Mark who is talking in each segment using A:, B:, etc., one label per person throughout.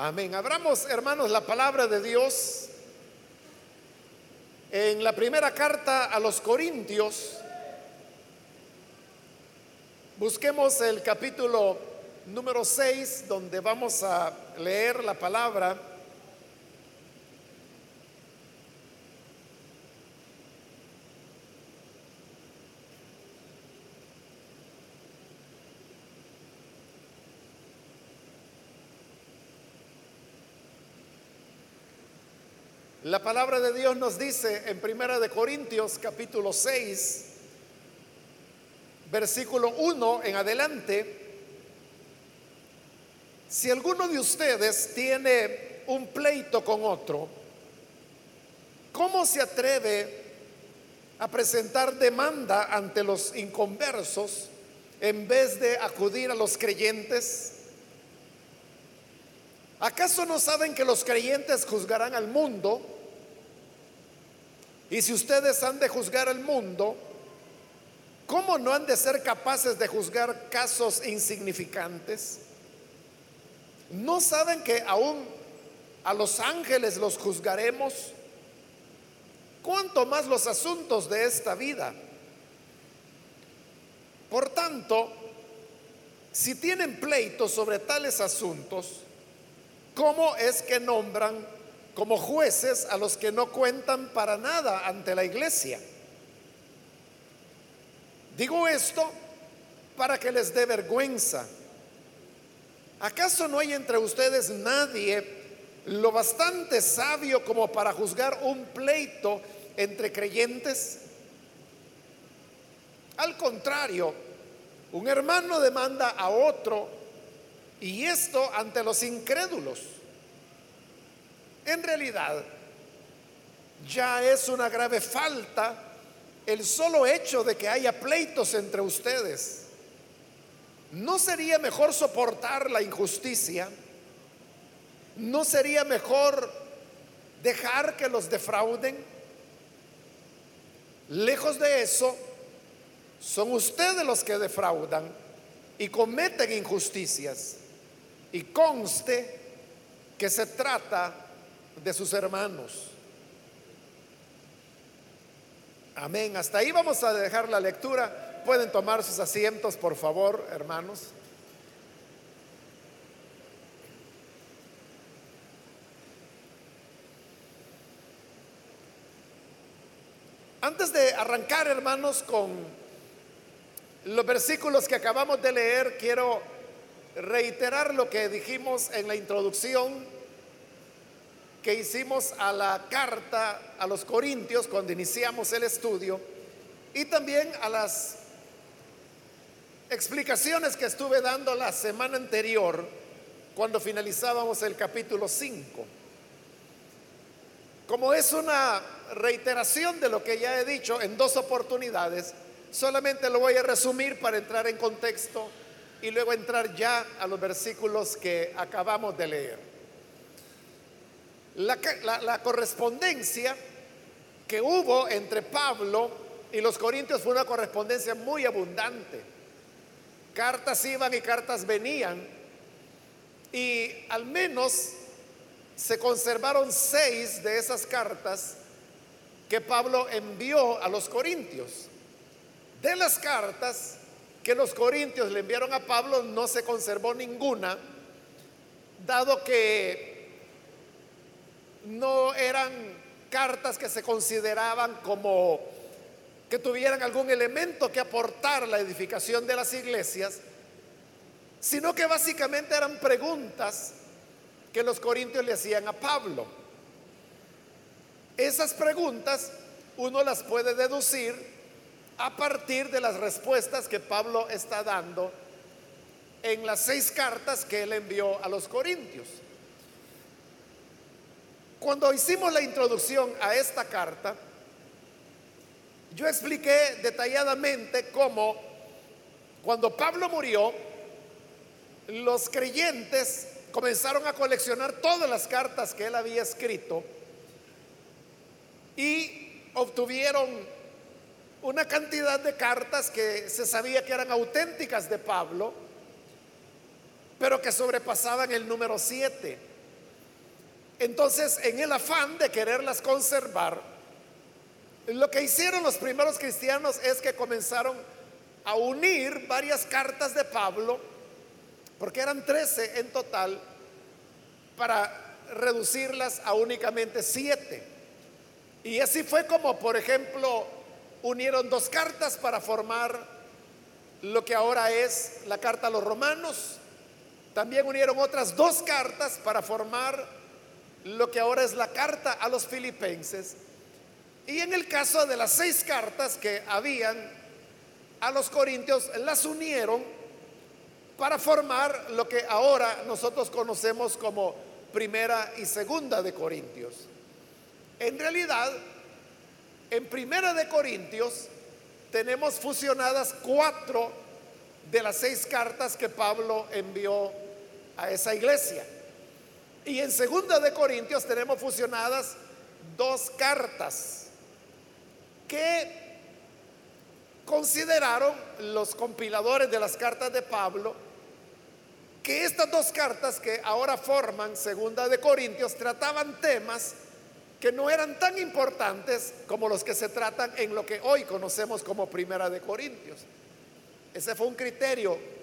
A: Amén. Abramos, hermanos, la palabra de Dios en la primera carta a los Corintios. Busquemos el capítulo número 6, donde vamos a leer la palabra. La palabra de Dios nos dice en Primera de Corintios capítulo 6, versículo 1 en adelante, si alguno de ustedes tiene un pleito con otro, ¿cómo se atreve a presentar demanda ante los inconversos en vez de acudir a los creyentes? ¿Acaso no saben que los creyentes juzgarán al mundo? Y si ustedes han de juzgar al mundo, ¿cómo no han de ser capaces de juzgar casos insignificantes? ¿No saben que aún a los ángeles los juzgaremos? ¿Cuánto más los asuntos de esta vida? Por tanto, si tienen pleitos sobre tales asuntos, ¿cómo es que nombran como jueces a los que no cuentan para nada ante la iglesia? Digo esto para que les dé vergüenza ¿Acaso no hay entre ustedes nadie lo bastante sabio como para juzgar un pleito entre creyentes? Al contrario, un hermano demanda a otro y esto ante los incrédulos. En realidad, ya es una grave falta el solo hecho de que haya pleitos entre ustedes. ¿No sería mejor soportar la injusticia? ¿No sería mejor dejar que los defrauden? Lejos de eso, son ustedes los que defraudan y cometen injusticias. Y conste que se trata de sus hermanos. Amén. Hasta ahí vamos a dejar la lectura pueden tomar sus asientos, por favor, hermanos. Antes de arrancar, hermanos, con los versículos que acabamos de leer, quiero reiterar lo que dijimos en la introducción que hicimos a la carta a los Corintios cuando iniciamos el estudio y también a las explicaciones que estuve dando la semana anterior cuando finalizábamos el capítulo 5. Como es una reiteración de lo que ya he dicho en dos oportunidades, solamente lo voy a resumir para entrar en contexto y luego entrar ya a los versículos que acabamos de leer. La, la correspondencia que hubo entre Pablo y los corintios fue una correspondencia muy abundante Cartas iban y cartas venían. Y al menos se conservaron seis de esas cartas que Pablo envió a los corintios. De las cartas que los corintios le enviaron a Pablo no se conservó ninguna, dado que no eran cartas que se consideraban como que tuvieran algún elemento que aportar la edificación de las iglesias, sino que básicamente eran preguntas que los corintios le hacían a Pablo. Esas preguntas uno las puede deducir a partir de las respuestas que Pablo está dando en las seis cartas que él envió a los corintios. Cuando hicimos la introducción a esta carta, yo expliqué detalladamente cómo cuando Pablo murió, los creyentes comenzaron a coleccionar todas las cartas que él había escrito y obtuvieron una cantidad de cartas que se sabía que eran auténticas de Pablo, pero que sobrepasaban el número 7. Entonces, en el afán de quererlas conservar, lo que hicieron los primeros cristianos es que comenzaron a unir varias cartas de Pablo, porque eran 13 en total, para reducirlas a únicamente 7. Y así fue como, por ejemplo, unieron dos cartas para formar lo que ahora es la carta a los romanos. También unieron otras dos cartas para formar lo que ahora es la carta a los filipenses. Y en el caso de las seis cartas que habían a los corintios, las unieron para formar lo que ahora nosotros conocemos como primera y segunda de Corintios. En realidad, en primera de Corintios tenemos fusionadas cuatro de las seis cartas que Pablo envió a esa iglesia. Y en segunda de Corintios tenemos fusionadas dos cartas que consideraron los compiladores de las cartas de Pablo que estas dos cartas que ahora forman segunda de Corintios trataban temas que no eran tan importantes como los que se tratan en lo que hoy conocemos como primera de Corintios. Ese fue un criterio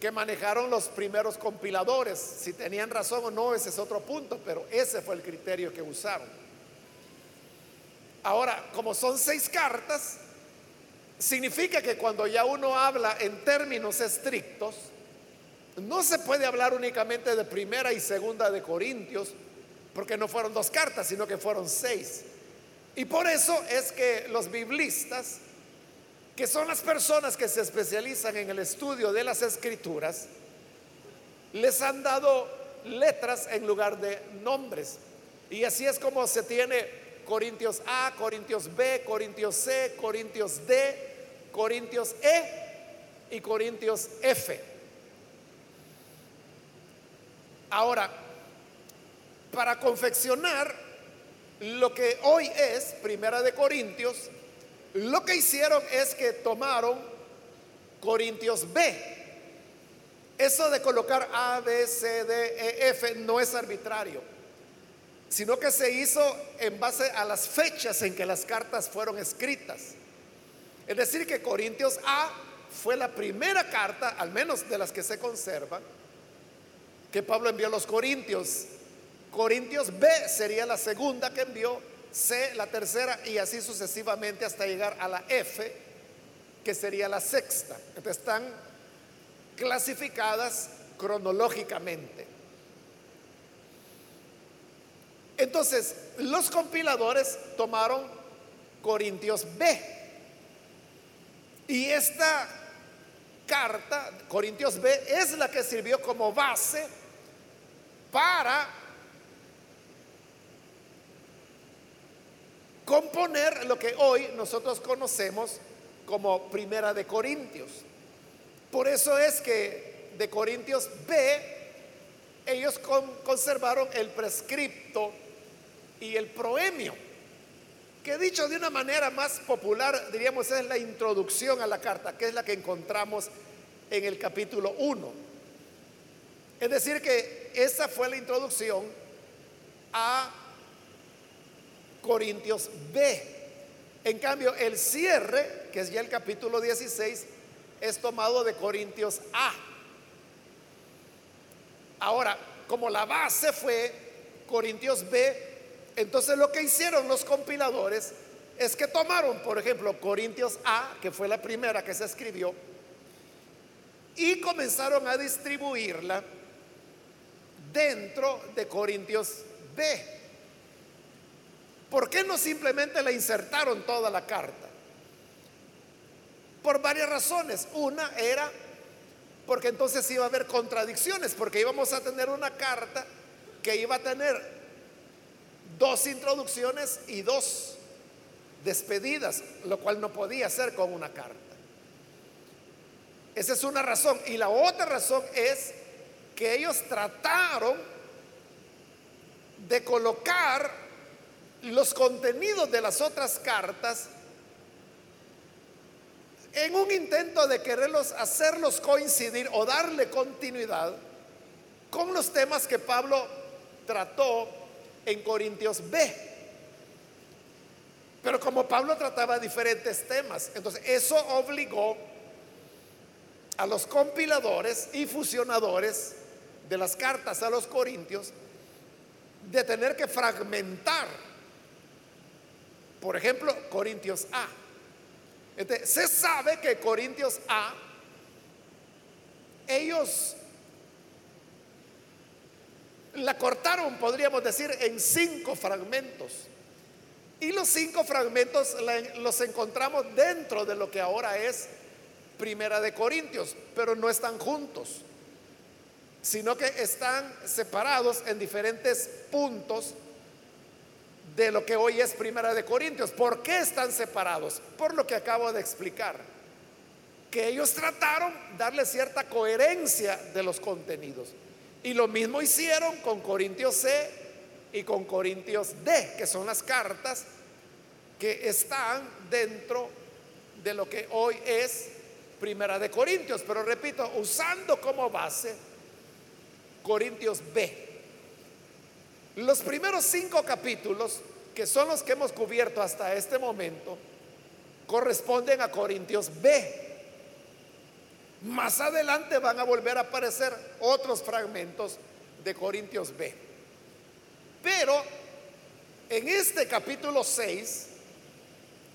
A: que manejaron los primeros compiladores. Si tenían razón o no, ese es otro punto, pero ese fue el criterio que usaron. Ahora, como son seis cartas, significa que cuando ya uno habla en términos estrictos, no se puede hablar únicamente de primera y segunda de Corintios, porque no fueron dos cartas, sino que fueron seis. Y por eso es que los biblistas, que son las personas que se especializan en el estudio de las escrituras, les han dado letras en lugar de nombres. Y así es como se tiene Corintios A, Corintios B, Corintios C, Corintios D, Corintios E y Corintios F. Ahora, para confeccionar lo que hoy es Primera de Corintios, lo que hicieron es que tomaron Corintios B. Eso de colocar A, B, C, D, E, F no es arbitrario sino que se hizo en base a las fechas en que las cartas fueron escritas. Es decir, que Corintios A fue la primera carta, al menos de las que se conservan, que Pablo envió a los Corintios. Corintios B sería la segunda que envió, C la tercera y así sucesivamente hasta llegar a la F, que sería la sexta. Entonces están clasificadas cronológicamente. Entonces, los compiladores tomaron Corintios B. Y esta carta, Corintios B, es la que sirvió como base para componer lo que hoy nosotros conocemos como Primera de Corintios. Por eso es que de Corintios B ellos conservaron el prescripto y el proemio, que dicho de una manera más popular, diríamos, es la introducción a la carta, que es la que encontramos en el capítulo 1. Es decir, que esa fue la introducción a Corintios B. En cambio, el cierre, que es ya el capítulo 16, es tomado de Corintios A. Ahora, como la base fue Corintios B, entonces lo que hicieron los compiladores es que tomaron, por ejemplo, Corintios A, que fue la primera que se escribió, y comenzaron a distribuirla dentro de Corintios B. ¿Por qué no simplemente la insertaron toda la carta? Por varias razones. Una era porque entonces iba a haber contradicciones, porque íbamos a tener una carta que iba a tener dos introducciones y dos despedidas, lo cual no podía ser con una carta. Esa es una razón. Y la otra razón es que ellos trataron de colocar los contenidos de las otras cartas en un intento de quererlos hacerlos coincidir o darle continuidad con los temas que Pablo trató en Corintios B. Pero como Pablo trataba diferentes temas, entonces eso obligó a los compiladores y fusionadores de las cartas a los Corintios de tener que fragmentar, por ejemplo, Corintios A. se sabe que Corintios A, ellos la cortaron, podríamos decir, en cinco fragmentos. Y los cinco fragmentos los encontramos dentro de lo que ahora es Primera de Corintios, pero no están juntos sino que están separados en diferentes puntos de lo que hoy es Primera de Corintios. ¿Por qué están separados? Por lo que acabo de explicar. Que ellos trataron darle cierta coherencia de los contenidos. Y lo mismo hicieron con Corintios C y con Corintios D, que son las cartas que están dentro de lo que hoy es Primera de Corintios. Pero repito, usando como base Corintios B. Los primeros cinco capítulos, que son los que hemos cubierto hasta este momento, corresponden a Corintios B. Más adelante van a volver a aparecer otros fragmentos de Corintios B. Pero en este capítulo 6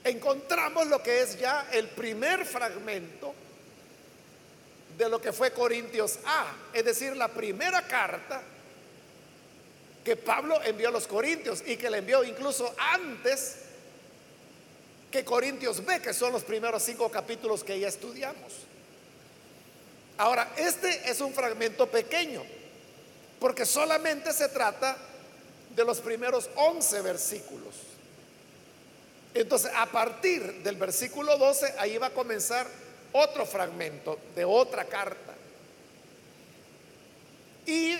A: encontramos lo que es ya el primer fragmento de lo que fue Corintios A, es decir, la primera carta que Pablo envió a los Corintios y que le envió incluso antes que Corintios B, que son los primeros cinco capítulos que ya estudiamos. Ahora, este es un fragmento pequeño, porque solamente se trata de los primeros 11 versículos. Entonces, a partir del versículo 12, ahí va a comenzar otro fragmento de otra carta. Y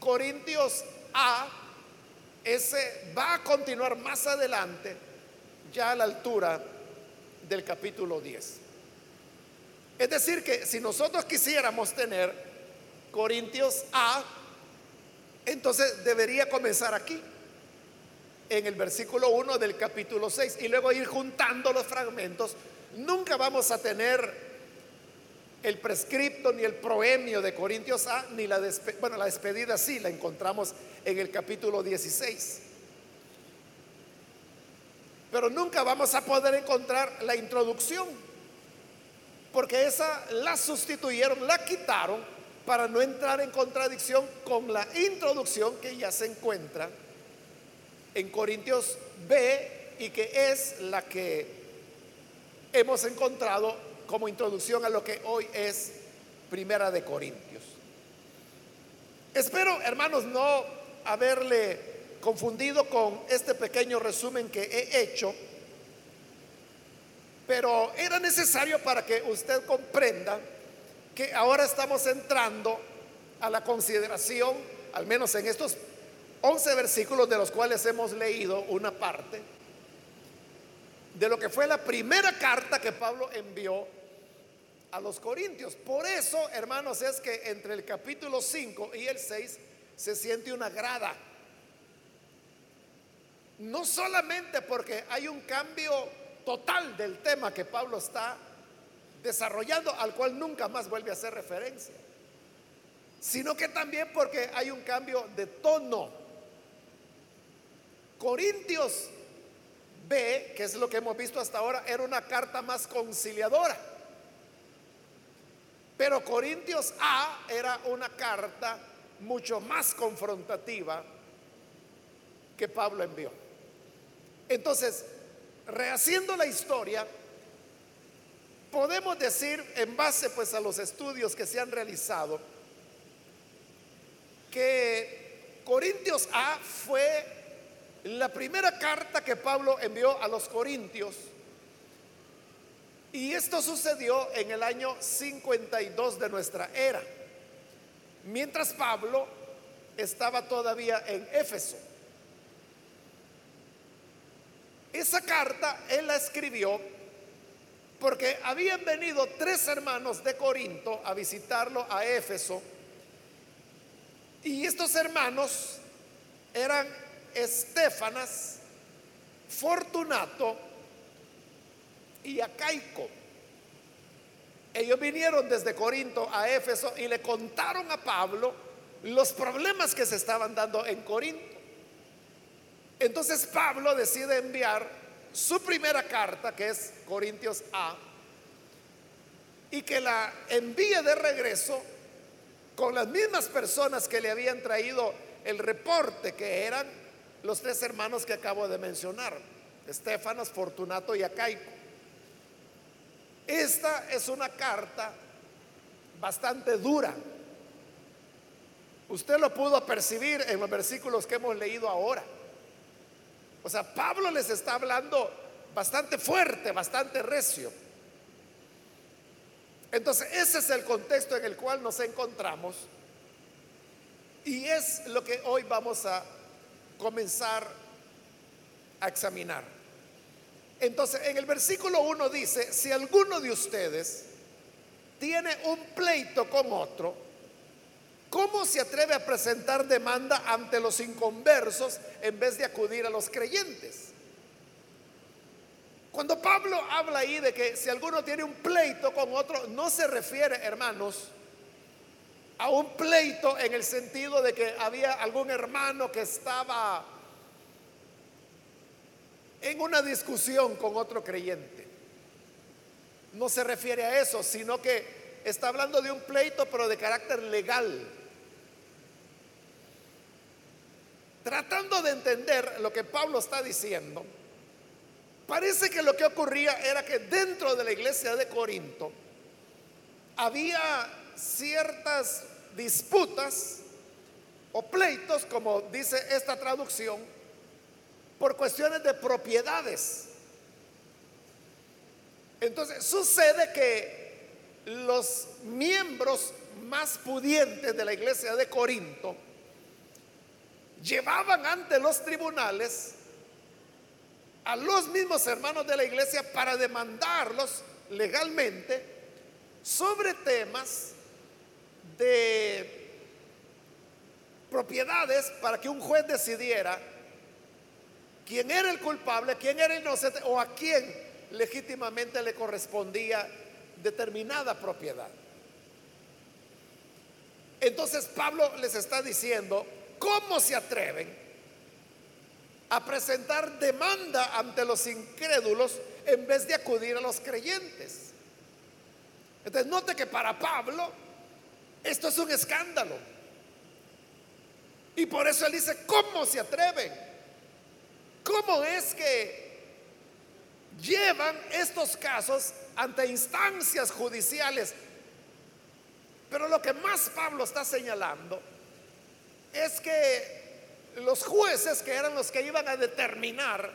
A: Corintios A, ese va a continuar más adelante, ya a la altura del capítulo 10. Es decir, que si nosotros quisiéramos tener Corintios A, entonces debería comenzar aquí, en el versículo 1 del capítulo 6, y luego ir juntando los fragmentos Nunca vamos a tener el prescripto ni el proemio de Corintios A, ni la despedida, bueno, la despedida sí, la encontramos en el capítulo 16. Pero nunca vamos a poder encontrar la introducción, porque esa la sustituyeron, la quitaron para no entrar en contradicción con la introducción que ya se encuentra en Corintios B y que es la que hemos encontrado como introducción a lo que hoy es Primera de Corintios. Espero, hermanos, no haberle confundido con este pequeño resumen que he hecho, pero era necesario para que usted comprenda que ahora estamos entrando a la consideración, al menos en estos 11 versículos de los cuales hemos leído una parte, de lo que fue la primera carta que Pablo envió a los Corintios. Por eso, hermanos, es que entre el capítulo 5 y el 6 se siente una grada. No solamente porque hay un cambio total del tema que Pablo está desarrollando, al cual nunca más vuelve a hacer referencia, sino que también porque hay un cambio de tono. Corintios B, que es lo que hemos visto hasta ahora, era una carta más conciliadora. Pero Corintios A era una carta mucho más confrontativa que Pablo envió. Entonces, rehaciendo la historia, podemos decir, en base pues a los estudios que se han realizado, que Corintios A fue la primera carta que Pablo envió a los Corintios, y esto sucedió en el año 52 de nuestra era, mientras Pablo estaba todavía en Éfeso. Esa carta él la escribió porque habían venido tres hermanos de Corinto a visitarlo a Éfeso y estos hermanos eran Estefanas, Fortunato y Acaico. Ellos vinieron desde Corinto a Éfeso y le contaron a Pablo los problemas que se estaban dando en Corinto. Entonces Pablo decide enviar su primera carta, que es Corintios A, y que la envíe de regreso con las mismas personas que le habían traído el reporte, que eran los tres hermanos que acabo de mencionar, Estefanos, Fortunato y Acaico. Esta es una carta bastante dura. Usted lo pudo percibir en los versículos que hemos leído ahora. O sea, Pablo les está hablando bastante fuerte, bastante recio. Entonces, ese es el contexto en el cual nos encontramos y es lo que hoy vamos a comenzar a examinar. Entonces, en el versículo 1 dice, si alguno de ustedes tiene un pleito con otro, ¿cómo se atreve a presentar demanda ante los inconversos en vez de acudir a los creyentes? Cuando Pablo habla ahí de que si alguno tiene un pleito con otro, no se refiere, hermanos, a un pleito en el sentido de que había algún hermano que estaba en una discusión con otro creyente. No se refiere a eso, sino que está hablando de un pleito, pero de carácter legal. Tratando de entender lo que Pablo está diciendo, parece que lo que ocurría era que dentro de la iglesia de Corinto había ciertas disputas o pleitos, como dice esta traducción, por cuestiones de propiedades. Entonces sucede que los miembros más pudientes de la iglesia de Corinto llevaban ante los tribunales a los mismos hermanos de la iglesia para demandarlos legalmente sobre temas de propiedades para que un juez decidiera quién era el culpable, quién era el inocente o a quién legítimamente le correspondía determinada propiedad. Entonces Pablo les está diciendo, ¿cómo se atreven a presentar demanda ante los incrédulos en vez de acudir a los creyentes? Entonces note que para Pablo esto es un escándalo. Y por eso él dice, ¿cómo se atreven? ¿Cómo es que llevan estos casos ante instancias judiciales? Pero lo que más Pablo está señalando es que los jueces que eran los que iban a determinar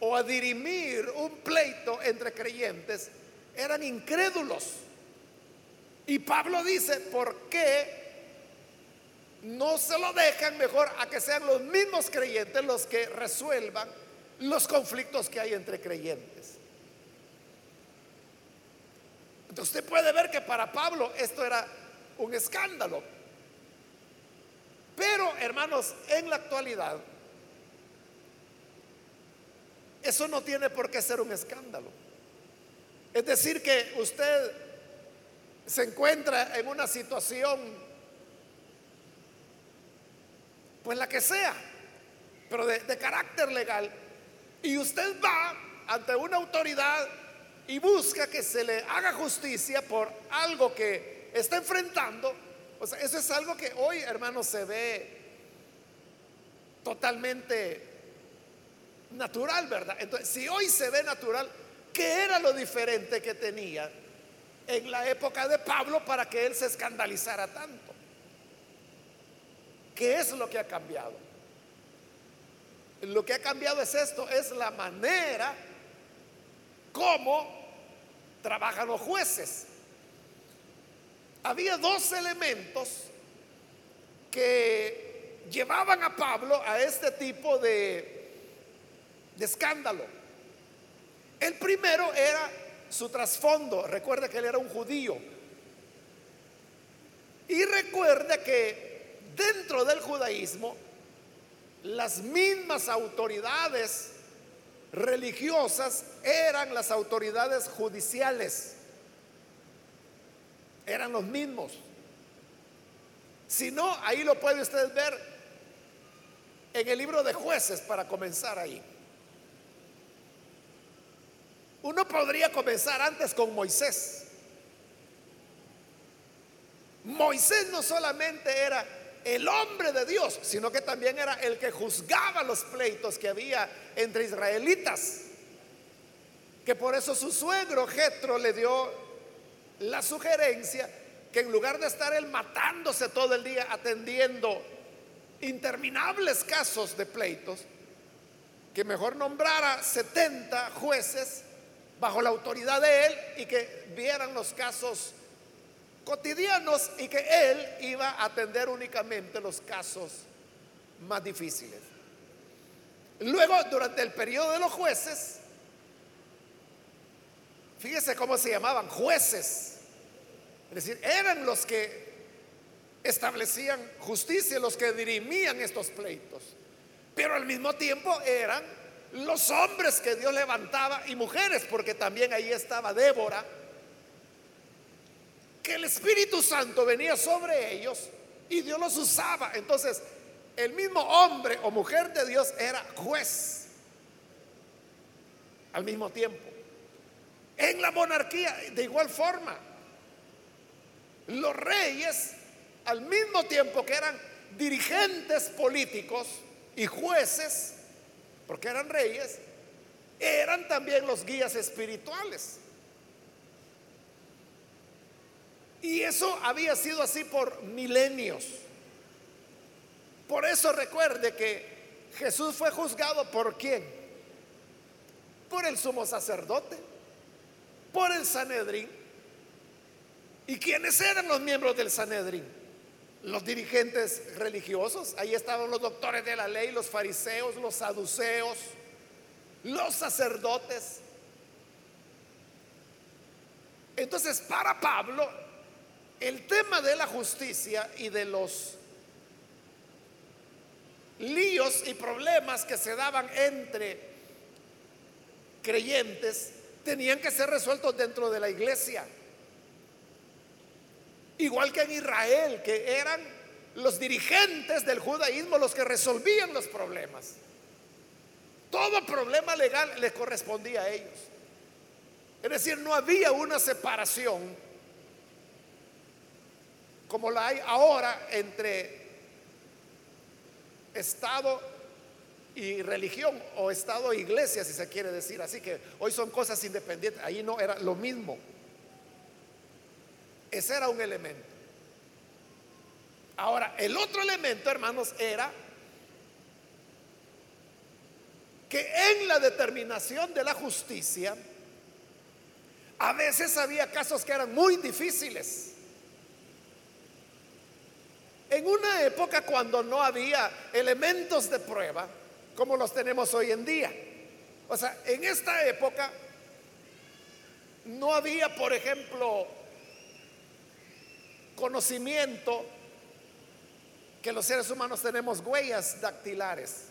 A: o a dirimir un pleito entre creyentes eran incrédulos. Y Pablo dice, ¿por qué no se lo dejan mejor a que sean los mismos creyentes los que resuelvan los conflictos que hay entre creyentes? Entonces usted puede ver que para Pablo esto era un escándalo. Pero, hermanos, en la actualidad, eso no tiene por qué ser un escándalo. Es decir, que usted se encuentra en una situación, pues la que sea, pero de, carácter legal, y usted va ante una autoridad y busca que se le haga justicia por algo que está enfrentando, o sea, eso es algo que hoy, hermanos, se ve totalmente natural, ¿verdad? Entonces, si hoy se ve natural, ¿qué era lo diferente que tenía en la época de Pablo para que él se escandalizara tanto. ¿Qué es lo que ha cambiado? Lo que ha cambiado es esto, es la manera como trabajan los jueces. Había dos elementos que llevaban a Pablo a este tipo de, de escándalo. El primero era su trasfondo. Recuerda que él era un judío. Y recuerda que dentro del judaísmo las mismas autoridades religiosas eran las autoridades judiciales. Eran los mismos. Si no, ahí lo puede usted ver en el libro de jueces para comenzar ahí. Uno podría comenzar antes con Moisés. Moisés no solamente era el hombre de Dios, sino que también era el que juzgaba los pleitos que había entre israelitas. Que por eso su suegro Jetro le dio la sugerencia que en lugar de estar él matándose todo el día atendiendo interminables casos de pleitos, que mejor nombrara 70 jueces bajo la autoridad de él y que vieran los casos cotidianos y que él iba a atender únicamente los casos más difíciles. Luego, durante el periodo de los jueces, fíjese cómo se llamaban, jueces. Es decir, eran los que establecían justicia, los que dirimían estos pleitos. Pero al mismo tiempo eran los hombres que Dios levantaba y mujeres, porque también ahí estaba Débora, que el Espíritu Santo venía sobre ellos y Dios los usaba. Entonces, el mismo hombre o mujer de Dios era juez al mismo tiempo. En la monarquía, de igual forma, los reyes, al mismo tiempo que eran dirigentes políticos y jueces, porque eran reyes, eran también los guías espirituales. Y eso había sido así por milenios. Por eso recuerde que Jesús fue juzgado por quién? Por el sumo sacerdote, por el Sanedrín. ¿Y quiénes eran los miembros del Sanedrín? Los dirigentes religiosos. Ahí estaban los doctores de la ley, los fariseos, los saduceos, los sacerdotes. Entonces, para Pablo, el tema de la justicia y de los líos y problemas que se daban entre creyentes tenían que ser resueltos dentro de la iglesia. Igual que en Israel, que eran los dirigentes del judaísmo los que resolvían los problemas. Todo problema legal les correspondía a ellos. Es decir, no había una separación como la hay ahora entre Estado y religión o Estado e iglesia, si se quiere decir así, que hoy son cosas independientes, ahí no era lo mismo. Ese era un elemento. Ahora, el otro elemento, hermanos, era que en la determinación de la justicia, a veces había casos que eran muy difíciles. En una época cuando no había elementos de prueba como los tenemos hoy en día. O sea, en esta época no había, por ejemplo, conocimiento que los seres humanos tenemos huellas dactilares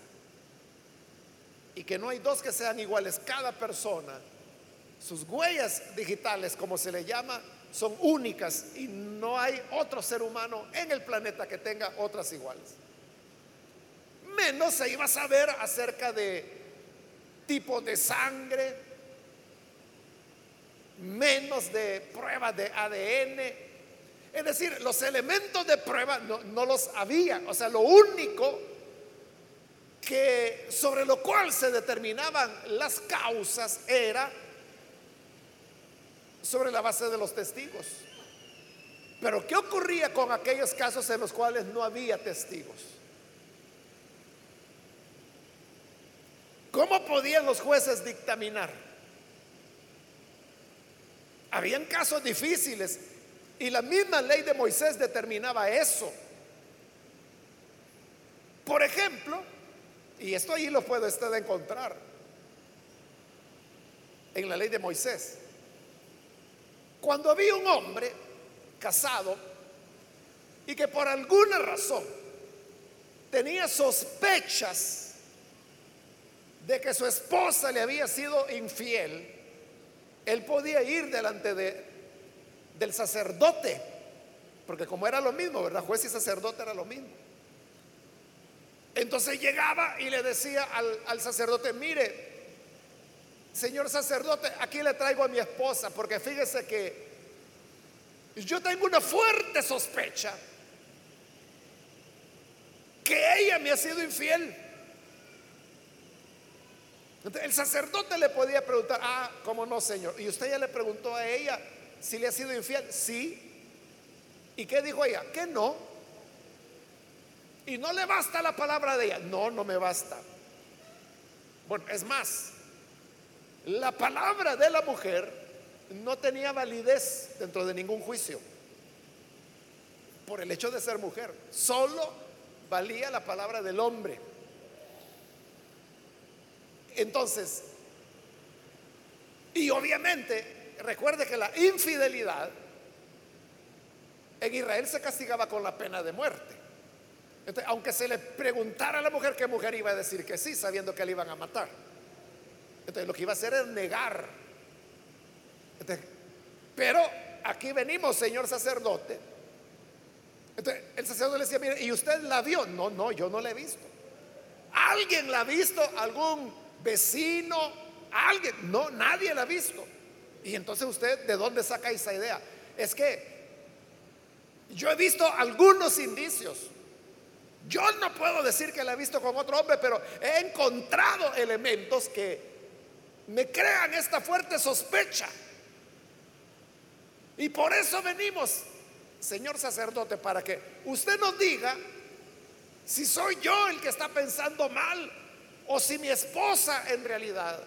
A: y que no hay dos que sean iguales. Cada persona, sus huellas digitales, como se le llama, son únicas y no hay otro ser humano en el planeta que tenga otras iguales. Menos se iba a saber acerca de tipo de sangre, menos de pruebas de ADN. Es decir, los elementos de prueba no, los había. O sea, lo único que sobre lo cual se determinaban las causas era sobre la base de los testigos. Pero ¿qué ocurría con aquellos casos en los cuales no había testigos? ¿Cómo podían los jueces dictaminar? Habían casos difíciles y la misma ley de Moisés determinaba eso. Por ejemplo, y esto ahí lo puede usted encontrar en la ley de Moisés. Cuando había un hombre casado y que por alguna razón tenía sospechas de que su esposa le había sido infiel, él podía ir delante de, del sacerdote, porque como era lo mismo, ¿verdad? Juez y sacerdote era lo mismo. Entonces llegaba y le decía al, sacerdote, mire, señor sacerdote, aquí le traigo a mi esposa, porque fíjese que yo tengo una fuerte sospecha que ella me ha sido infiel. el sacerdote le podía preguntar, ah, ¿cómo no, Señor? Y usted ya le preguntó a ella si le ha sido infiel. Sí. ¿Y qué dijo ella? Que no. Y no le basta la palabra de ella. No, no me basta. Bueno, es más, la palabra de la mujer no tenía validez dentro de ningún juicio por el hecho de ser mujer. Solo valía la palabra del hombre. Entonces, y obviamente, recuerde que la infidelidad en Israel se castigaba con la pena de muerte. Entonces, aunque se le preguntara a la mujer qué mujer iba a decir que sí, sabiendo que le iban a matar. Entonces, lo que iba a hacer es negar. pero aquí venimos, señor sacerdote, entonces el sacerdote le decía, mire, ¿y usted la vio? No, no, yo no la he visto. ¿Alguien la ha visto? ¿Algún vecino? ¿Alguien? No, nadie la ha visto. Y entonces usted, ¿de dónde saca esa idea? Es que yo he visto algunos indicios. Yo no puedo decir que la he visto con otro hombre, pero he encontrado elementos que me crean esta fuerte sospecha. Y por eso venimos señor sacerdote, para que usted nos diga si soy yo el que está pensando mal o si mi esposa en realidad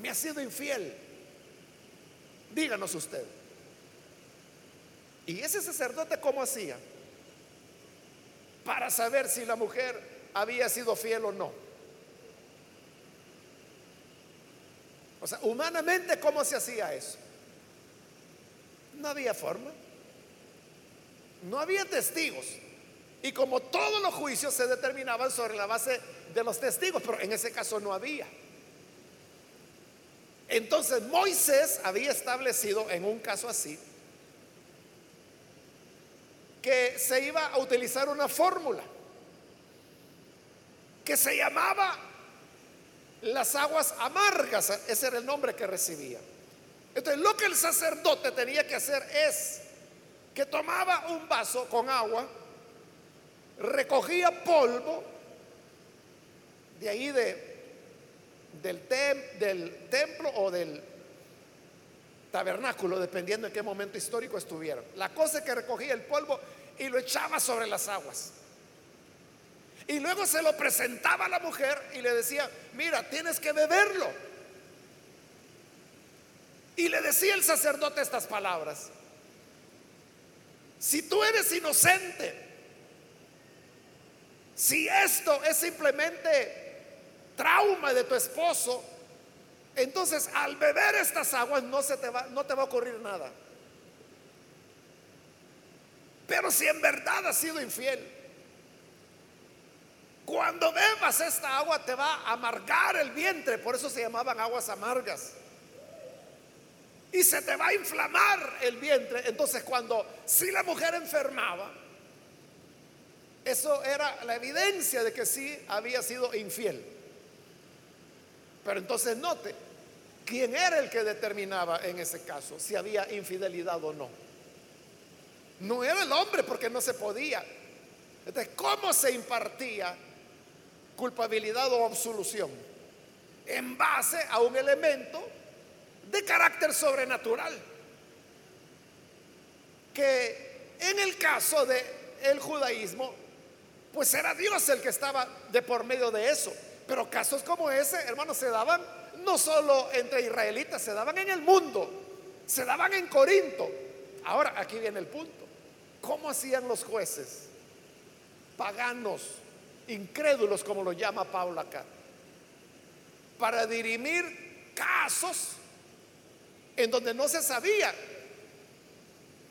A: me ha sido infiel. Díganos usted. ¿Y ese sacerdote cómo hacía? Para saber si la mujer había sido fiel o no. O sea, humanamente, ¿cómo se hacía eso? No había forma. No había testigos. Y como todos los juicios se determinaban sobre la base de los testigos, pero en ese caso no había. Entonces Moisés había establecido en un caso así que se iba a utilizar una fórmula que se llamaba las aguas amargas, ese era el nombre que recibía. Entonces lo que el sacerdote tenía que hacer es que tomaba un vaso con agua, recogía polvo de ahí de, del, templo o del tabernáculo, dependiendo en qué momento histórico estuvieron. La cosa es que recogía el polvo y lo echaba sobre las aguas. Y luego se lo presentaba a la mujer y le decía, mira, tienes que beberlo. Y le decía el sacerdote estas palabras. Si tú eres inocente, si esto es simplemente trauma de tu esposo, entonces al beber estas aguas no, se te, va, no te va a ocurrir nada. Pero si en verdad has sido infiel, cuando bebas esta agua te va a amargar el vientre, por eso se llamaban aguas amargas y se te va a inflamar el vientre. Entonces cuando si la mujer enfermaba, eso era la evidencia de que sí había sido infiel. Pero entonces note, ¿quién era el que determinaba en ese caso si había infidelidad o no? No era el hombre porque no se podía. Entonces, ¿cómo se impartía culpabilidad o absolución? En base a un elemento de carácter sobrenatural. Que en el caso de el judaísmo, pues era Dios el que estaba de por medio de eso. Pero casos como ese, hermanos, se daban no solo entre israelitas, se daban en el mundo, se daban en Corinto. Ahora, aquí viene el punto. ¿Cómo hacían los jueces? Paganos, incrédulos, como lo llama Pablo acá, para dirimir casos en donde no se sabía.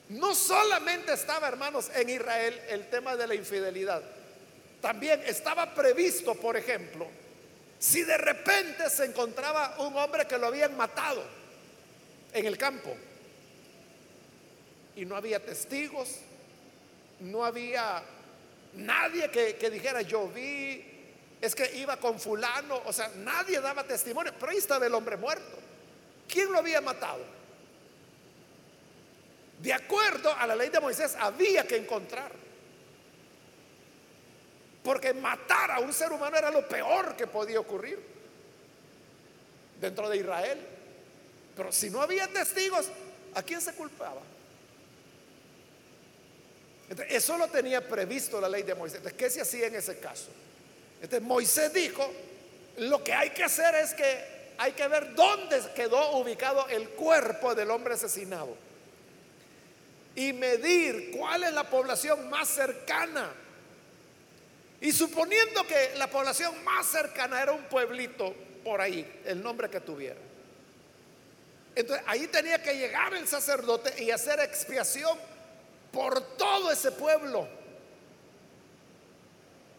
A: No solamente estaba, hermanos, en Israel el tema de la infidelidad, También estaba previsto, por ejemplo, si de repente se encontraba un hombre que lo habían matado en el campo y no había testigos, no había nadie que, dijera yo vi, es que iba con fulano, o sea, nadie daba testimonio, pero ahí estaba el hombre muerto. ¿Quién lo había matado? De acuerdo a la ley de Moisés, había que encontrar. Porque matar a un ser humano era lo peor que podía ocurrir dentro de Israel. Pero si no había testigos, ¿a quién se culpaba? eso lo tenía previsto la ley de Moisés. Entonces, ¿qué se hacía en ese caso? Entonces Moisés dijo, lo que hay que hacer es que hay que ver dónde quedó ubicado el cuerpo del hombre asesinado y medir cuál es la población más cercana. Y suponiendo que la población más cercana era un pueblito por ahí, el nombre que tuviera. Entonces ahí tenía que llegar el sacerdote y hacer expiación por todo ese pueblo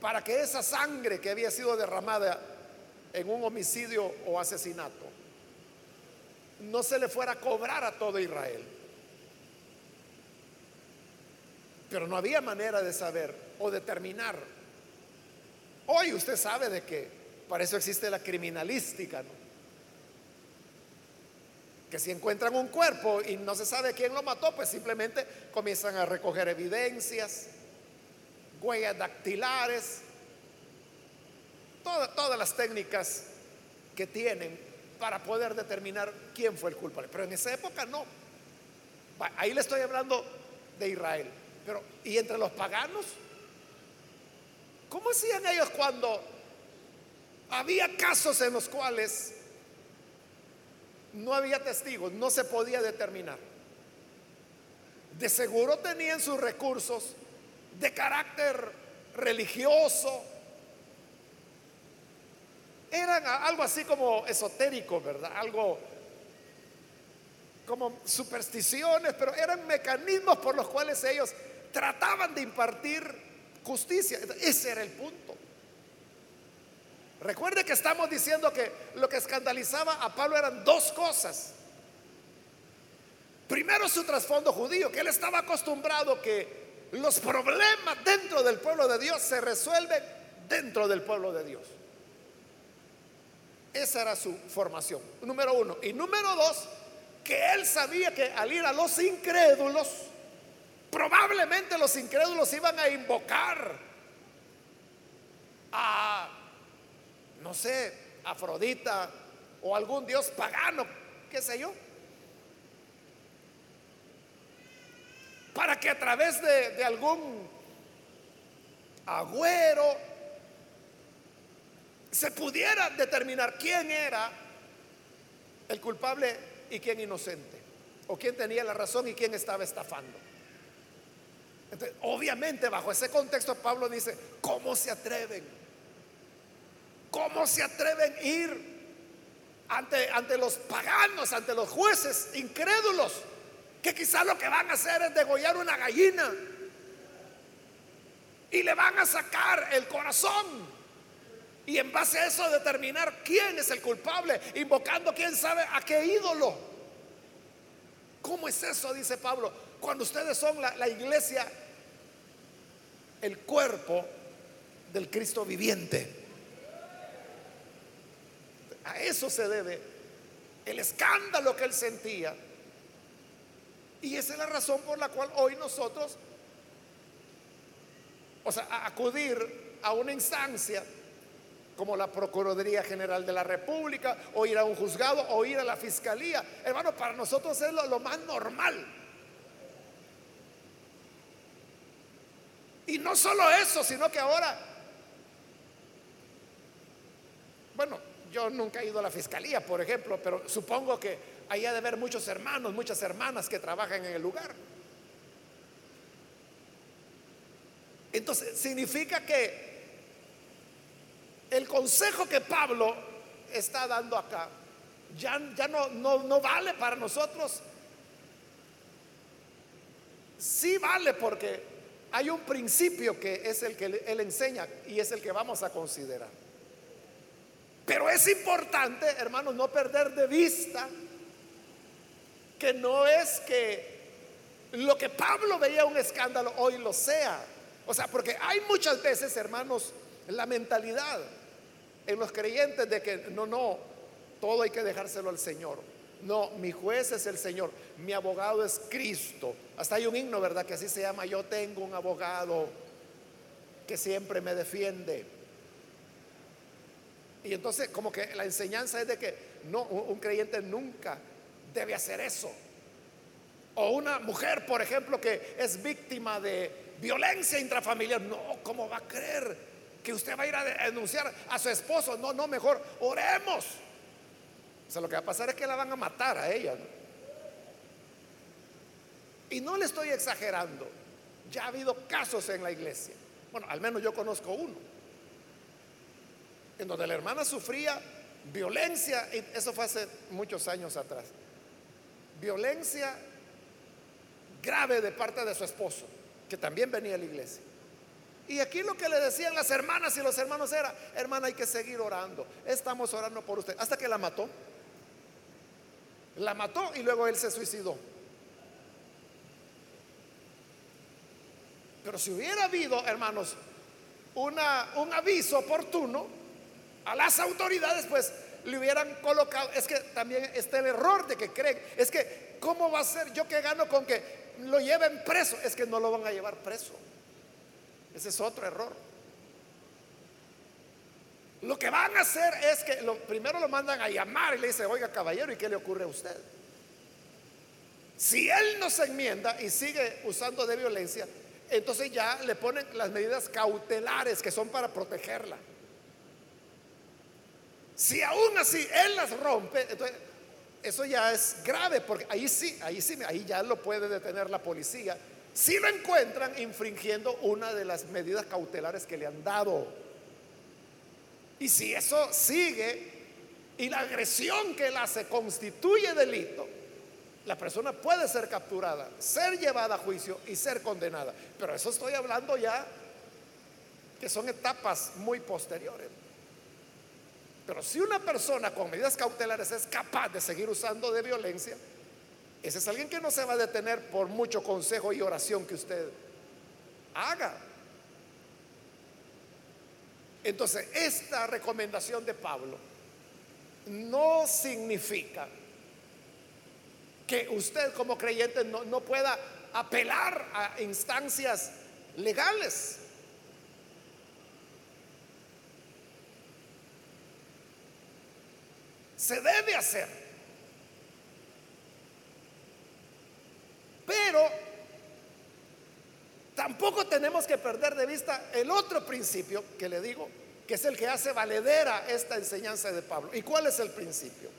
A: para que esa sangre que había sido derramada en un homicidio o asesinato no se le fuera a cobrar a todo Israel. Pero no había manera de saber o determinar. Hoy usted sabe de que para eso existe la criminalística, que si encuentran un cuerpo y no se sabe quién lo mató, pues simplemente comienzan a recoger evidencias, huellas dactilares, todas las técnicas que tienen para poder determinar quién fue el culpable. Pero en esa época no. Ahí le estoy hablando de Israel. Pero, ¿y entre los paganos? ¿Cómo hacían ellos cuando había casos en los cuales no había testigos, no se podía determinar? De seguro tenían sus recursos de carácter religioso. Eran algo así como esotérico, ¿verdad? Algo como supersticiones, pero eran mecanismos por los cuales ellos trataban de impartir justicia. Ese era el punto. Recuerde que estamos diciendo que lo que escandalizaba a Pablo eran dos cosas. Primero su trasfondo judío, que él estaba acostumbrado que los problemas dentro del pueblo de Dios se resuelven dentro del pueblo de Dios. Esa era su formación, número uno. Y número dos, que él sabía que al ir a los incrédulos, probablemente los incrédulos iban a invocar a, no sé, Afrodita o algún dios pagano, qué sé yo. Para que a través de, algún agüero se pudiera determinar quién era el culpable y quién inocente, o quién tenía la razón y quién estaba estafando obviamente, bajo ese contexto, Pablo dice, ¿cómo se atreven? ¿Cómo se atreven a ir ante, ante los paganos, ante los jueces incrédulos? Que quizás lo que van a hacer es degollar una gallina y le van a sacar el corazón. Y en base a eso determinar quién es el culpable, invocando quién sabe a qué ídolo. ¿Cómo es eso? Dice Pablo cuando ustedes son la, iglesia, el cuerpo del Cristo viviente. A eso se debe el escándalo que él sentía. Y esa es la razón por la cual hoy nosotros, o sea, acudir a una instancia como la Procuraduría General de la República, o ir a un juzgado, o ir a la Fiscalía, hermano, para nosotros es lo más normal. Y no solo eso, sino que ahora, bueno, yo nunca he ido a la fiscalía, por ejemplo, pero supongo que ahí ha de haber muchos hermanos, muchas hermanas que trabajan en el lugar. Entonces, significa que el consejo que Pablo está dando acá ya, ya no, no, no vale para nosotros. Sí vale porque hay un principio que es el que él enseña y es el que vamos a considerar. Pero es importante, hermanos, no perder de vista que no es que lo que Pablo veía un escándalo hoy lo sea. O sea, porque hay muchas veces, hermanos, la mentalidad en los creyentes de que no, no, todo hay que dejárselo al Señor. No, mi juez es el Señor, mi abogado es Cristo. Hasta hay un himno, ¿verdad? Que así se llama, yo tengo un abogado que siempre me defiende. Y entonces como que la enseñanza es de que no, un creyente nunca debe hacer eso. O una mujer, por ejemplo, que es víctima de violencia intrafamiliar. No, ¿cómo va a creer que usted va a ir a denunciar a su esposo? No, no, mejor oremos. O sea, lo que va a pasar es que la van a matar a ella. Y no le estoy exagerando. Ya ha habido casos en la iglesia. Bueno, al menos yo conozco uno. En donde la hermana sufría violencia, eso fue hace muchos años atrás. Violencia grave de parte de su esposo, que también venía a la iglesia. Y aquí lo que le decían las hermanas y los hermanos era, hermana, hay que seguir orando. Estamos orando por usted. Hasta que la mató. La mató y luego él se suicidó. Pero si hubiera habido, hermanos, una, un aviso oportuno a las autoridades, pues le hubieran colocado, es que también está el error de que creen, es que, ¿cómo va a ser yo que gano con que lo lleven preso? Es que no lo van a llevar preso. Ese es otro error. Lo que van a hacer es que primero lo mandan a llamar y le dice, oiga caballero, ¿y qué le ocurre a usted? Si él no se enmienda y sigue usando de violencia, entonces ya le ponen las medidas cautelares que son para protegerla. Si aún así él las rompe, entonces eso ya es grave, porque ahí sí, ahí sí, ahí ya lo puede detener la policía. Si lo encuentran infringiendo una de las medidas cautelares que le han dado. Y si eso sigue y la agresión que él hace constituye delito, la persona puede ser capturada, ser llevada a juicio y ser condenada. Pero eso estoy hablando ya que son etapas muy posteriores. Pero si una persona con medidas cautelares es capaz de seguir usando de violencia, ese es alguien que no se va a detener por mucho consejo y oración que usted haga. Entonces, esta recomendación de Pablo no significa que usted como creyente no, pueda apelar a instancias legales. Se debe hacer. Pero tampoco tenemos que perder de vista el otro principio que le digo, que es el que hace valedera esta enseñanza de Pablo. ¿Y cuál es el principio?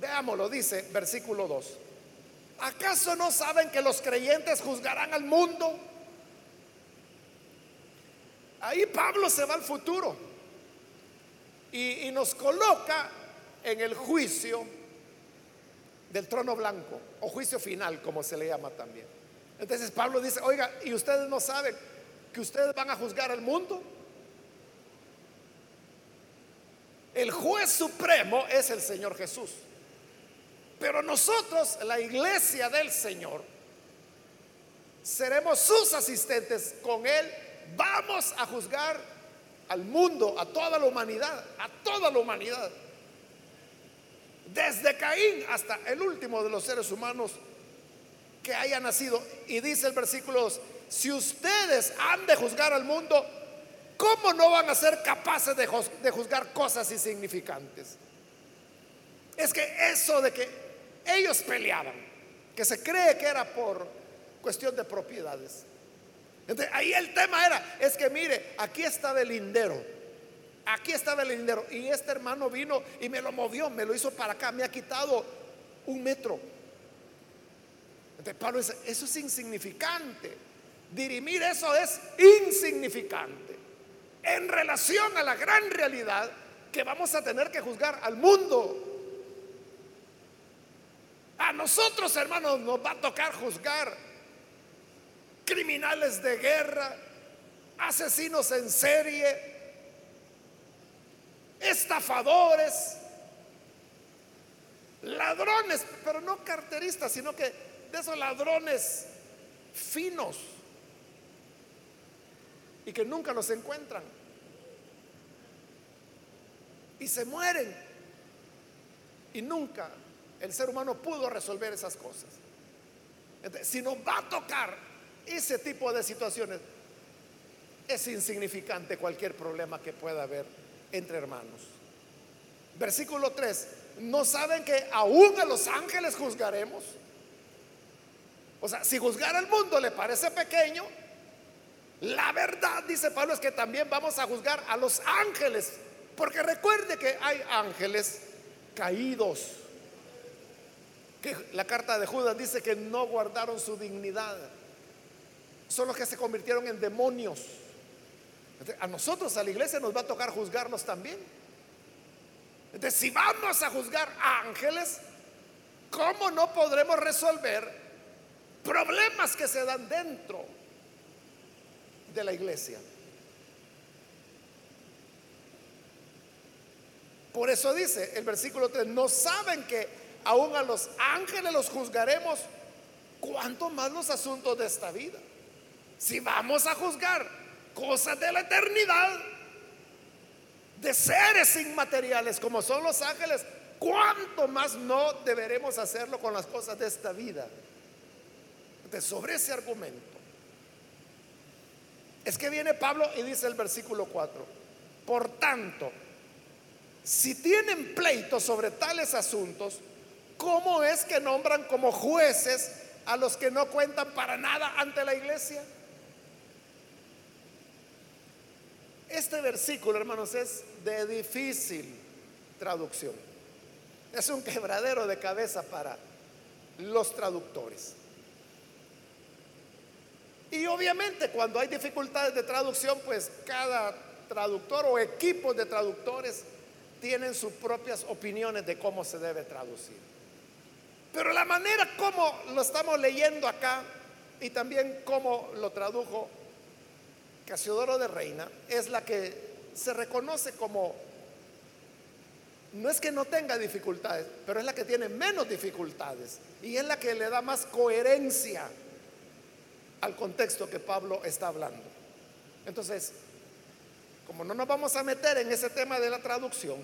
A: Veámoslo, dice versículo 2. ¿Acaso no saben que los creyentes juzgarán al mundo? Ahí Pablo se va al futuro y, nos coloca en el juicio del trono blanco o juicio final, como se le llama también. Entonces Pablo dice, oiga, ¿y ustedes no saben que ustedes van a juzgar al mundo? El juez supremo es el Señor Jesús. Pero nosotros, la iglesia del Señor, seremos sus asistentes. Con Él vamos a juzgar al mundo, a toda la humanidad, a toda la humanidad. Desde Caín hasta el último de los seres humanos que haya nacido. Y dice el versículo 2, si ustedes han de juzgar al mundo, ¿cómo no van a ser capaces de, juzgar cosas insignificantes? Es que eso de que ellos peleaban, que se cree que era por cuestión de propiedades. Entonces, ahí el tema era, es que mire, aquí estaba el lindero. Aquí estaba el lindero. Y este hermano vino y me lo movió, me lo hizo para acá, me ha quitado un metro. Pablo eso es insignificante. Dirimir eso es insignificante. En relación a la gran realidad que vamos a tener que juzgar al mundo. A nosotros, hermanos, nos va a tocar juzgar criminales de guerra, asesinos en serie, estafadores, ladrones, pero no carteristas, sino que de esos ladrones finos y que nunca los encuentran y se mueren y nunca el ser humano pudo resolver esas cosas. si nos va a tocar ese tipo de situaciones, es insignificante cualquier problema que pueda haber entre hermanos. Versículo 3, ¿no saben que aún a los ángeles juzgaremos? O sea, si juzgar al mundo le parece pequeño, la verdad, dice Pablo, es que también vamos a juzgar a los ángeles. Porque recuerde que hay ángeles caídos. Que la carta de Judas dice que no guardaron su dignidad. Son los que se convirtieron en demonios. A nosotros, a la iglesia, nos va a tocar juzgarlos también. Entonces, si vamos a juzgar ángeles, ¿cómo no podremos resolver problemas que se dan dentro de la iglesia? Por eso dice el versículo 3, no saben que aún a los ángeles los juzgaremos, ¿cuánto más los asuntos de esta vida? Si vamos a juzgar cosas de la eternidad, de seres inmateriales como son los ángeles, ¿cuánto más no deberemos hacerlo con las cosas de esta vida? Sobre ese argumento. Es que viene Pablo y dice el versículo 4, por tanto, si tienen pleito sobre tales asuntos, ¿cómo es que nombran como jueces a los que no cuentan para nada ante la iglesia? Este versículo, hermanos, es de difícil traducción. Es un quebradero de cabeza para los traductores. Y obviamente cuando hay dificultades de traducción, pues cada traductor o equipo de traductores tienen sus propias opiniones de cómo se debe traducir. Pero la manera como lo estamos leyendo acá y también cómo lo tradujo Casiodoro de Reina es la que se reconoce como, no es que no tenga dificultades, pero es la que tiene menos dificultades y es la que le da más coherencia al contexto que Pablo está hablando. Entonces, como no nos vamos a meter en ese tema de la traducción,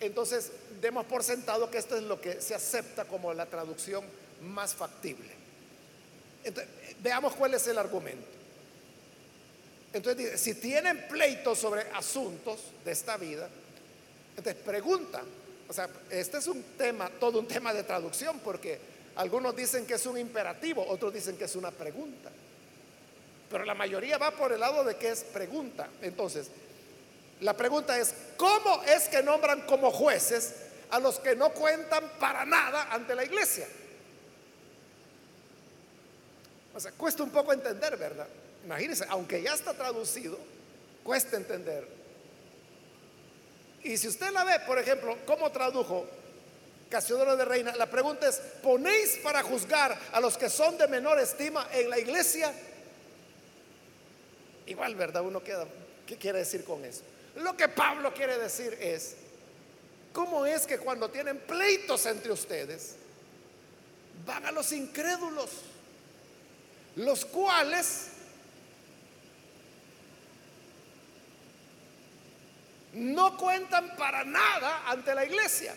A: entonces demos por sentado que esto es lo que se acepta como la traducción más factible. Veamos cuál es el argumento. Entonces si tienen pleitos sobre asuntos de esta vida, entonces pregunta, o sea, este es un tema, todo un tema de traducción, porque algunos dicen que es un imperativo, otros dicen que es una pregunta. Pero la mayoría va por el lado de que es pregunta. Entonces, la pregunta es, ¿cómo es que nombran como jueces a los que no cuentan para nada ante la iglesia? O sea, cuesta un poco entender, ¿verdad? Imagínense, aunque ya está traducido, cuesta entender. Y si usted la ve, por ejemplo, ¿cómo tradujo Casiodoro de Reina? La pregunta es, ¿ponéis para juzgar a los que son de menor estima en la iglesia? Igual, ¿verdad? Uno queda, ¿qué quiere decir con eso? Lo que Pablo quiere decir es, ¿cómo es que cuando tienen pleitos entre ustedes, van a los incrédulos, los cuales no cuentan para nada ante la iglesia?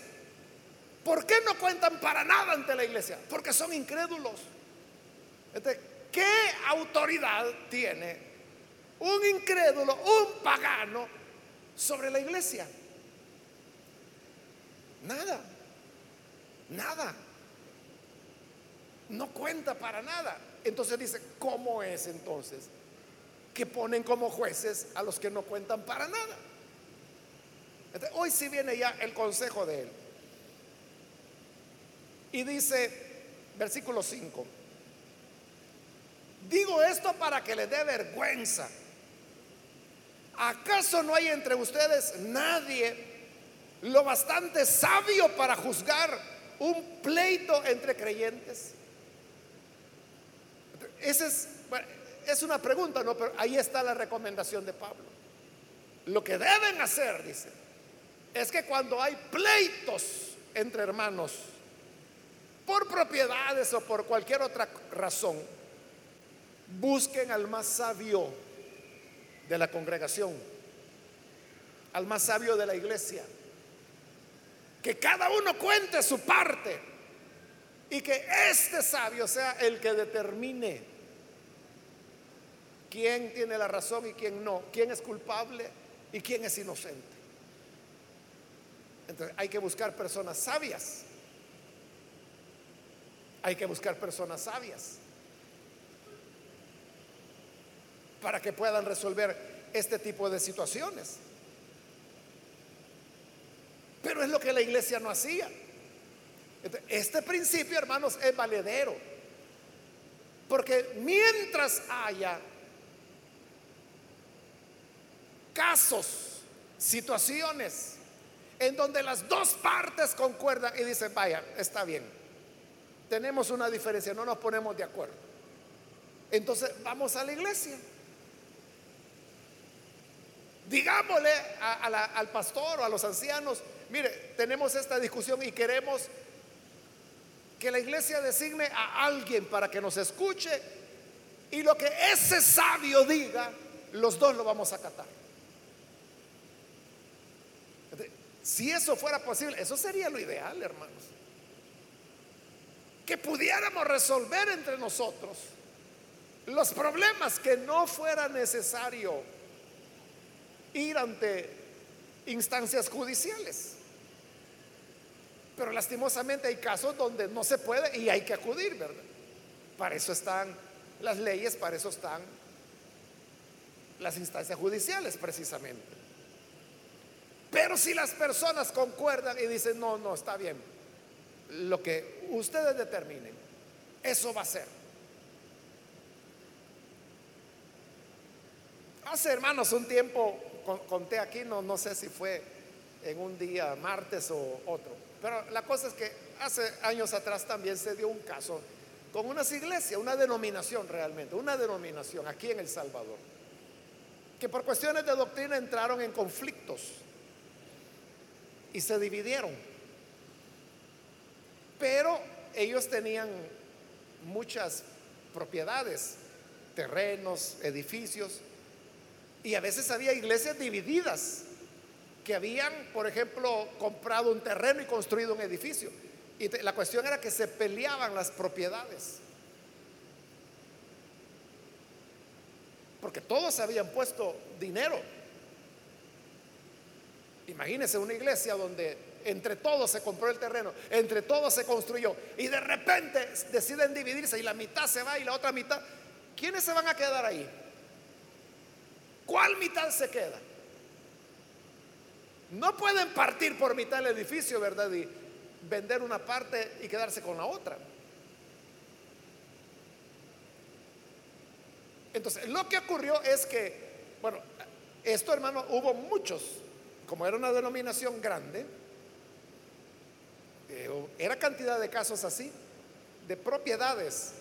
A: ¿Por qué no cuentan para nada ante la iglesia? Porque son incrédulos. ¿qué autoridad tiene un incrédulo, un pagano sobre la iglesia? Nada, nada. No cuenta para nada. Entonces dice, ¿cómo es entonces que ponen como jueces a los que no cuentan para nada? hoy sí viene ya el consejo de él. Y dice, versículo 5, digo esto para que le dé vergüenza ¿Acaso no hay entre ustedes nadie lo bastante sabio para juzgar un pleito entre creyentes? Esa es es una pregunta, ¿no? Pero ahí está la recomendación de Pablo. Lo que deben hacer, dice, es que cuando hay pleitos entre hermanos, por propiedades o por cualquier otra razón, busquen al más sabio de la congregación, al más sabio de la iglesia, que cada uno cuente su parte y que este sabio sea el que determine quién tiene la razón y quién no, quién es culpable y quién es inocente. Entonces hay que buscar personas sabias. Hay que buscar personas sabias para que puedan resolver este tipo de situaciones. Pero es lo que la iglesia no hacía. Este principio, hermanos, es valedero. Porque mientras haya casos, situaciones en donde las dos partes concuerdan y dicen, vaya, está bien, tenemos una diferencia, no nos ponemos de acuerdo. Entonces vamos a la iglesia. Digámosle al pastor o a los ancianos, mire, tenemos esta discusión y queremos que la iglesia designe a alguien para que nos escuche y lo que ese sabio diga, los dos lo vamos a acatar. Si eso fuera posible, eso sería lo ideal, hermanos. Que pudiéramos resolver entre nosotros los problemas, que no fuera necesario ir ante instancias judiciales. Pero lastimosamente hay casos donde no se puede y hay que acudir, ¿verdad? Para eso están las leyes, para eso están las instancias judiciales precisamente. Pero si las personas concuerdan y dicen, no, no, está bien, lo que ustedes determinen, eso va a ser. Hace hermanos un tiempo, conté aquí, no, no sé si fue en un día martes o otro, pero la cosa es que hace años atrás también se dio un caso con unas iglesias, una denominación realmente, una denominación aquí en El Salvador, que por cuestiones de doctrina entraron en conflictos y se dividieron. Ellos tenían muchas propiedades, terrenos, edificios, y a veces había iglesias divididas que habían, por ejemplo, comprado un terreno y construido un edificio. Y la cuestión era que se peleaban las propiedades. Porque todos habían puesto dinero Imagínense una iglesia donde entre todos se compró el terreno, entre todos se construyó y de repente deciden dividirse y la mitad se va y la otra mitad. ¿Quiénes se van a quedar ahí? ¿Cuál mitad se queda? No pueden partir por mitad el edificio, ¿verdad? Y vender una parte y quedarse con la otra. Entonces, lo que ocurrió es que, bueno, esto hermano, hubo muchos como era una denominación grande, eh, era cantidad de casos así, de propiedades.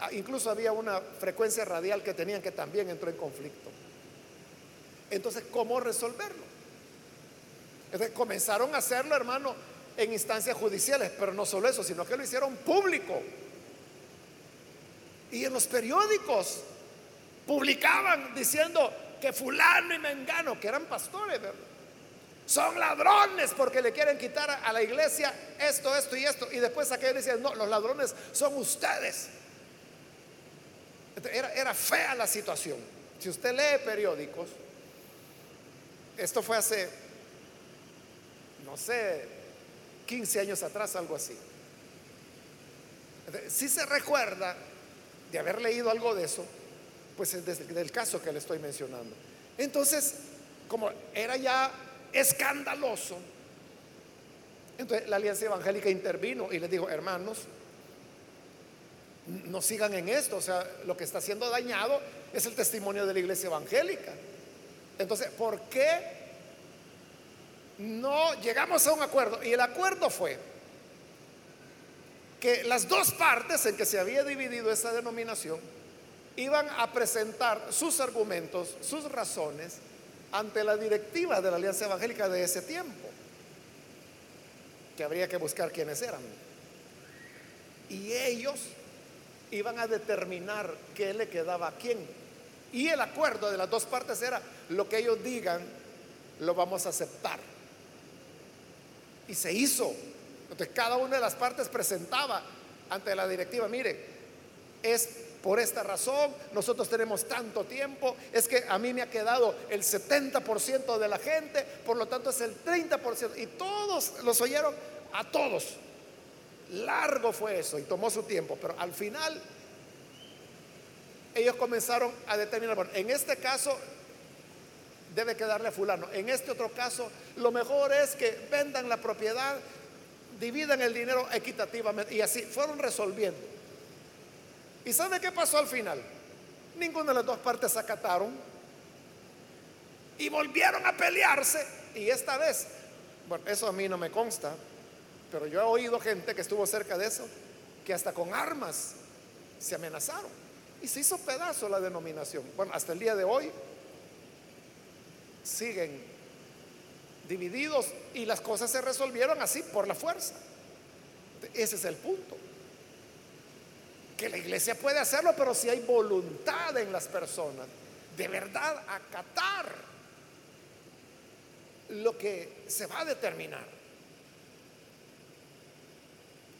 A: Ah, incluso había una frecuencia radial que tenían que también entró en conflicto. Entonces, ¿cómo resolverlo? Entonces, comenzaron a hacerlo, hermano, en instancias judiciales, pero no solo eso, sino que lo hicieron público. Y en los periódicos publicaban diciendo, que fulano y mengano, que eran pastores, son ladrones porque le quieren quitar a la iglesia esto, esto y esto. Y después aquellos decían, no, los ladrones son ustedes. Era, era fea la situación. Si usted lee periódicos, esto fue hace, no sé, 15 años atrás, algo así. Si se recuerda de haber leído algo de eso, pues es del caso que le estoy mencionando. Entonces, como era ya escandaloso, entonces la Alianza Evangélica intervino y les dijo, hermanos, no sigan en esto, o sea, lo que está siendo dañado es el testimonio de la Iglesia Evangélica. Entonces, ¿por qué no llegamos a un acuerdo? Y el acuerdo fue que las dos partes en que se había dividido esa denominación iban a presentar sus argumentos, sus razones ante la directiva de la Alianza Evangélica de ese tiempo, que habría que buscar quiénes eran. Y ellos iban a determinar qué le quedaba a quién. Y el acuerdo de las dos partes era lo que ellos digan, lo vamos a aceptar. Y se hizo. Entonces cada una de las partes presentaba ante la directiva, mire, es por esta razón, nosotros tenemos tanto tiempo, es que a mí me ha quedado el 70% de la gente, por lo tanto es el 30%. Y todos los oyeron, a todos. Largo fue eso y tomó su tiempo, pero al final ellos comenzaron a determinar, bueno, en este caso debe quedarle a fulano, en este otro caso lo mejor es que vendan la propiedad, dividan el dinero equitativamente y así fueron resolviendo. ¿Y sabe qué pasó al final? Ninguna de las dos partes acataron y volvieron a pelearse y esta vez, bueno, eso a mí no me consta, pero yo he oído gente que estuvo cerca de eso, que hasta con armas se amenazaron. Y se hizo pedazo la denominación. Bueno, hasta el día de hoy siguen divididos y las cosas se resolvieron así por la fuerza. Ese es el punto. La iglesia puede hacerlo, pero si hay voluntad en las personas, de verdad acatar lo que se va a determinar.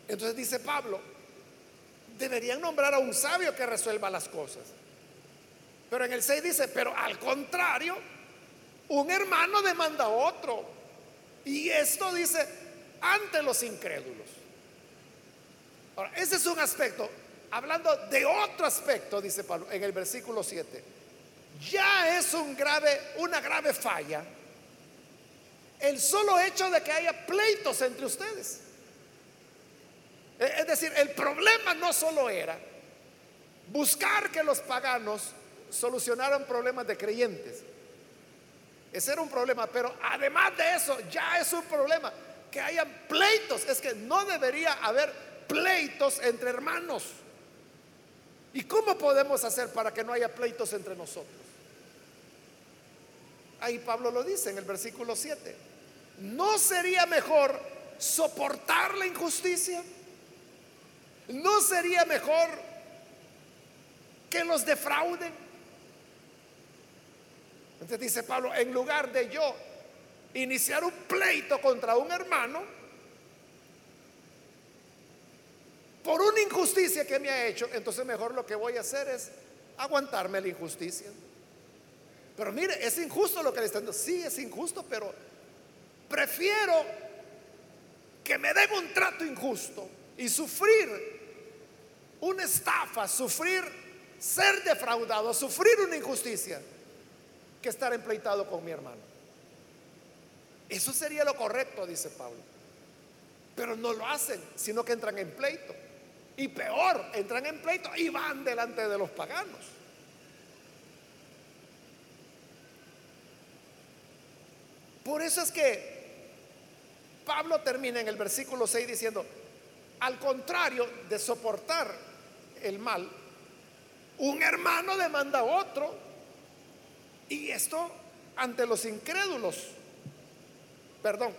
A: Entonces dice Pablo, deberían nombrar a un sabio que resuelva las cosas. Pero en el 6 dice, pero al contrario, un hermano demanda a otro. Y esto dice, ante los incrédulos. Ahora, ese es un aspecto. Hablando de otro aspecto, dice Pablo en el versículo 7. Ya es un grave, una grave falla el solo hecho de que haya pleitos entre ustedes. Eh, es decir, el problema no solo era buscar que los paganos solucionaran problemas de creyentes. Ese era un problema, pero además de eso ya es un problema que haya pleitos. Es que no debería haber pleitos entre hermanos. ¿Y cómo podemos hacer para que no haya pleitos entre nosotros? Ahí Pablo lo dice en el versículo 7. ¿No sería mejor soportar la injusticia? ¿No sería mejor que los defrauden? Entonces dice Pablo, en lugar de yo iniciar un pleito contra un hermano por una injusticia que me ha hecho, entonces mejor lo que voy a hacer es aguantarme la injusticia. Pero mire, es injusto lo que le están diciendo. Sí, es injusto, pero prefiero que me den un trato injusto y sufrir una estafa, sufrir, ser defraudado, sufrir una injusticia, que estar empleitado con mi hermano. Eso sería lo correcto, dice Pablo. Pero no lo hacen, sino que entran en pleito. Y peor, entran en pleito y van delante de los paganos. Por eso es que Pablo termina en el versículo 6 diciendo, al contrario de soportar el mal, un hermano demanda a otro. Y esto ante los incrédulos. Perdón,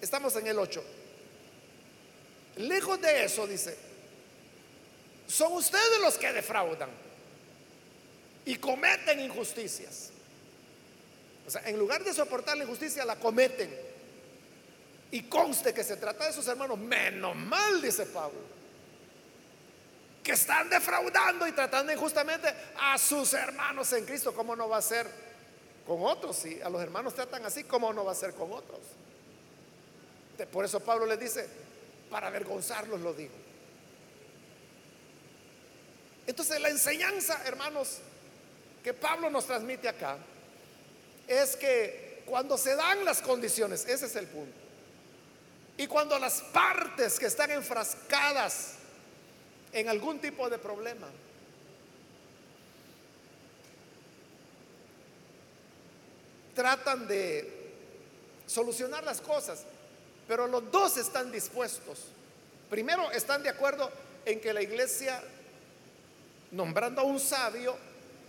A: estamos en el 8. Lejos de eso, dice, son ustedes los que defraudan y cometen injusticias. O sea, en lugar de soportar la injusticia, la cometen. Y conste que se trata de sus hermanos. Menos mal, dice Pablo que están defraudando y tratando injustamente a sus hermanos en Cristo, ¿cómo no va a ser con otros? Si a los hermanos tratan así, ¿cómo no va a ser con otros? Por eso Pablo les dice, para avergonzarlos lo digo. Entonces la enseñanza, hermanos, que Pablo nos transmite acá, es que cuando se dan las condiciones, ese es el punto, y cuando las partes que están enfrascadas en algún tipo de problema. Tratan de solucionar las cosas, pero los dos están dispuestos primero están de acuerdo en que la iglesia, nombrando a un sabio,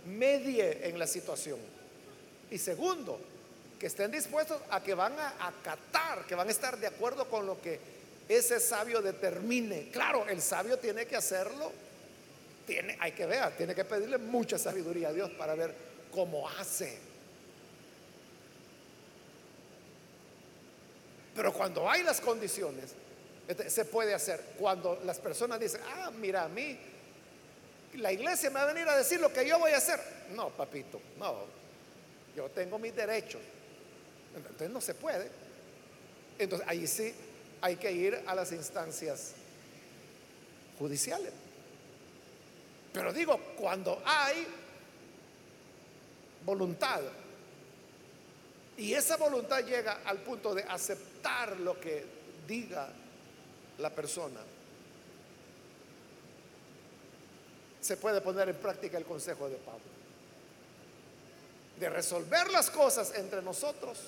A: medie en la situación. Y segundo, que estén dispuestos a que van a acatar, que van a estar de acuerdo con lo que ese sabio determine. Claro, el sabio tiene que hacerlo, tiene, hay que ver, tiene que pedirle mucha sabiduría a Dios para ver cómo hace. Pero cuando hay las condiciones, este, se puede hacer. Cuando las personas dicen, ah, mira, a mí, la iglesia me va a venir a decir lo que yo voy a hacer. No, papito, no. Yo tengo mis derechos. Entonces no se puede. Entonces ahí sí hay que ir a las instancias judiciales. Pero digo, cuando hay voluntad y esa voluntad llega al punto de aceptar lo que diga la persona, se puede poner en práctica el consejo de Pablo. De resolver las cosas entre nosotros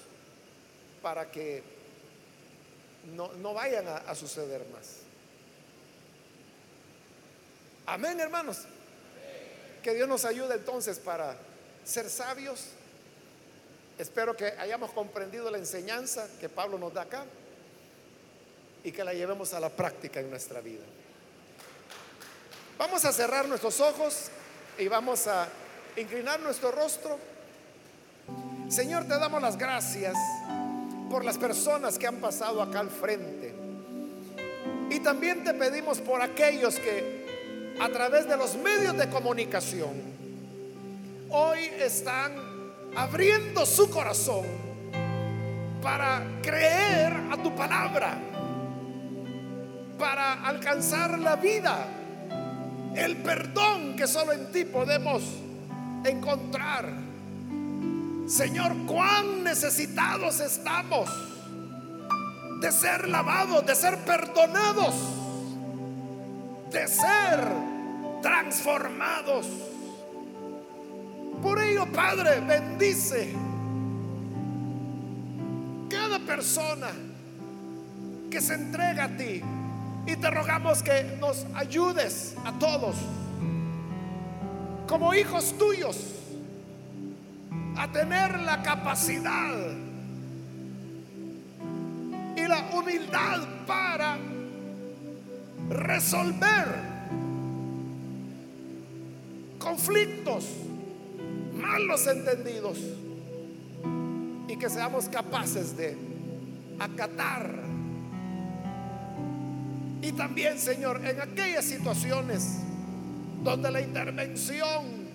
A: para que no, vayan a, suceder más. Amén, hermanos. Que Dios nos ayude entonces para ser sabios. Espero que hayamos comprendido la enseñanza que Pablo nos da acá y que la llevemos a la práctica en nuestra vida. Vamos a cerrar nuestros ojos y vamos a inclinar nuestro rostro. Señor, te damos las gracias por las personas que han pasado acá al frente. Y también te pedimos por aquellos que a través de los medios de comunicación hoy están abriendo su corazón para creer a tu palabra, para alcanzar la vida, el perdón que solo en ti podemos encontrar Señor, cuán necesitados estamos de ser lavados, de ser perdonados, de ser transformados. Por ello, Padre, bendice cada persona que se entrega a ti. Y te rogamos que nos ayudes a todos como hijos tuyos a tener la capacidad y la humildad para resolver conflictos, malos entendidos y que seamos capaces de acatar. Y también, Señor, en aquellas situaciones donde la intervención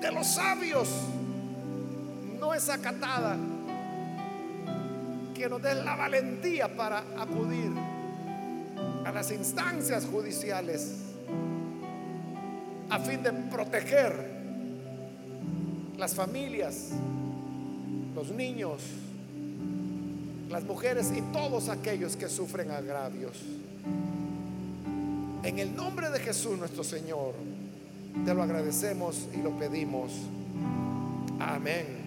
A: de los sabios no es acatada. Que nos den la valentía para acudir a las instancias judiciales a fin de proteger las familias, los niños, las mujeres y todos aquellos que sufren agravios. En el nombre de Jesús nuestro Señor. Te lo agradecemos y lo pedimos. Amén.